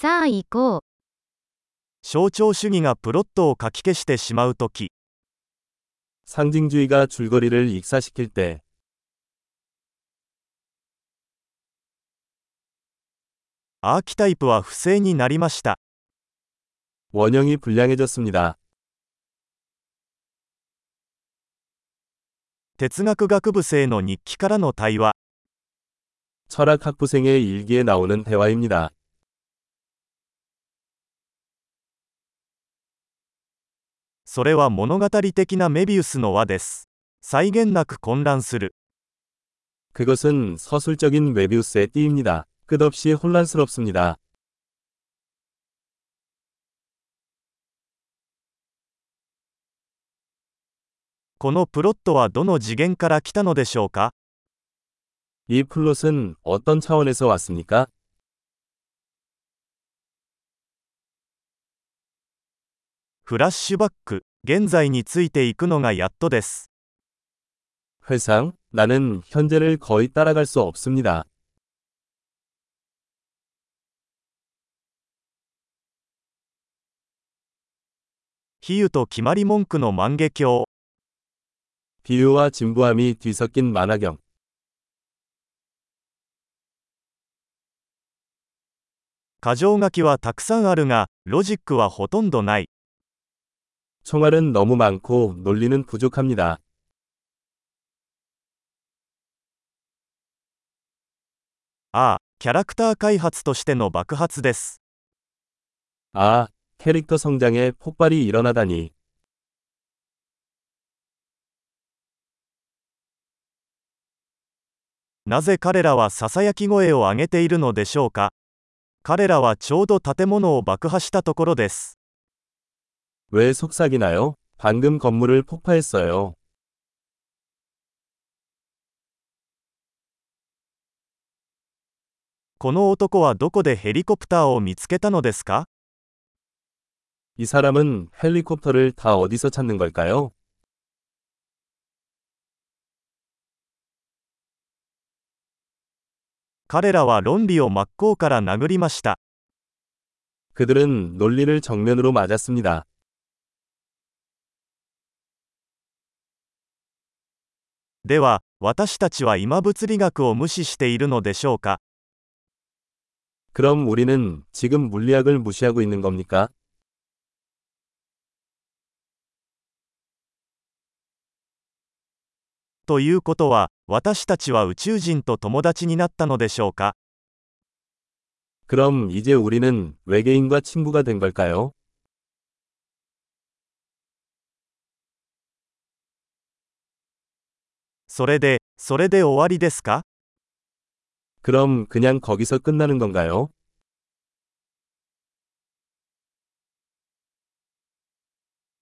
さあ行こう。象徴主義がプロットを書き消してしまうとき、 상징주의가 줄거리를 익사시킬 때, アーキタイプは不正になりました。 원형이 불량해졌습니다. 哲学学部生の日記からの対話。 철학학부생의 일기에 나오는 대화입니다. それは物語的なメビウスの輪です。際限なく混乱する。 그것은 서술적인 웨비우스의 띠입니다. 끝없이 혼란스럽습니다. このプロットはどの次元から来たのでしょうか 이 플롯은 어떤 차원에서 왔습니까? フラッシュバック、現在についていくのがやっとです。 회상, 나는 현재를 거의 따라갈 수 없습니다. 比喩と決まり文句の万華鏡。 비유와 진부함이 뒤섞인 만화경. 箇条書きはたくさんあるが、ロジックはほとんどない。 총알은 너무 많고 논리는 부족합니다. ああ、キャラクター開発としての爆発です。 아, 캐릭터 성장에 폭발이 일어나다니. なぜ彼らはささやき声を上げているのでしょうか彼らはちょうど建物を爆破したところです。 왜 속삭이나요? 방금 건물을 폭파했어요. 이 사람은 헬리콥터를 다 어디서 찾는 걸까요? 그들은 논리를 정면으로 맞았습니다. では、私たちは今物理学を無視しているのでしょうか 그럼 우리는 지금 물리학을 무시하고 있는 겁니까? ということは、私たちは宇宙人と友達になったのでしょうか 그럼 이제 우리는 외계인과 친구가 된 걸까요? それで、それで終わりですか 그럼 그냥 거기서 끝나는 건가요?